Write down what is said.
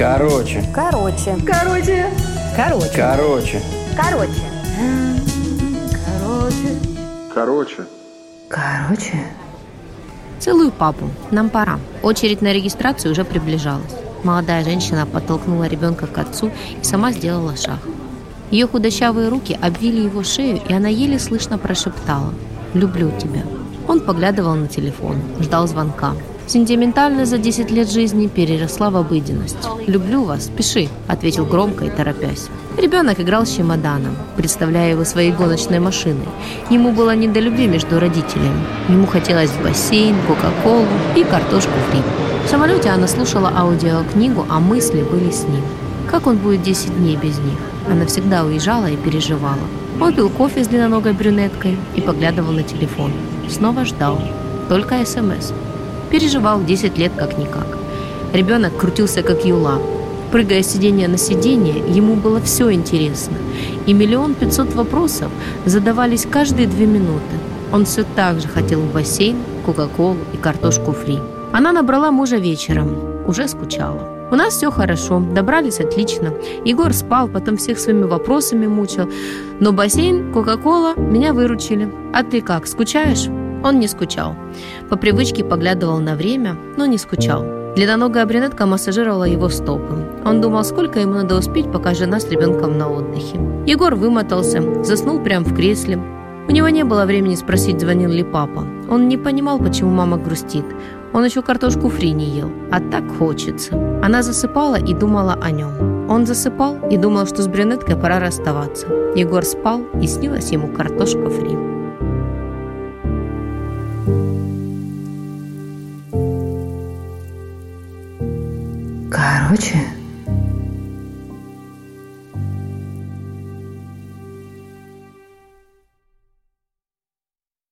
Короче. Короче. Короче. Короче. Короче. Короче. Короче. Короче. Короче. Целую папу. Нам пора. Очередь на регистрацию уже приближалась. Молодая женщина подтолкнула ребенка к отцу и сама сделала шаг. Ее худощавые руки обвили его шею, и она еле слышно прошептала «Люблю тебя». Он поглядывал на телефон, ждал звонка. Сентиментальность за 10 лет жизни переросла в обыденность. «Люблю вас, пиши», — ответил громко и торопясь. Ребенок играл с чемоданом, представляя его своей гоночной машиной. Ему было не до любви между родителями. Ему хотелось в бассейн, кока-колу и картошку фри. В самолете она слушала аудиокнигу, а мысли были с ним. Как он будет 10 дней без них? Она всегда уезжала и переживала. Он пил кофе с длинноногой брюнеткой и поглядывал на телефон. Снова ждал. Только СМС. Переживал 10 лет как-никак. Ребенок крутился как юла. Прыгая с сиденья на сиденье, ему было все интересно. И миллион пятьсот вопросов задавались каждые две минуты. Он все так же хотел в бассейн, кока-колу и картошку фри. Она набрала мужа вечером. Уже скучала. У нас все хорошо, добрались отлично. Егор спал, потом всех своими вопросами мучил. Но бассейн, кока-кола меня выручили. А ты как, скучаешь? Он не скучал. По привычке поглядывал на время, но не скучал. Длинноногая брюнетка массажировала его стопы. Он думал, сколько ему надо успеть, пока жена с ребенком на отдыхе. Егор вымотался, заснул прямо в кресле. У него не было времени спросить, звонил ли папа. Он не понимал, почему мама грустит. Он еще картошку фри не ел, а так хочется. Она засыпала и думала о нем. Он засыпал и думал, что с брюнеткой пора расставаться. Егор спал и снилась ему картошка фри. 而且。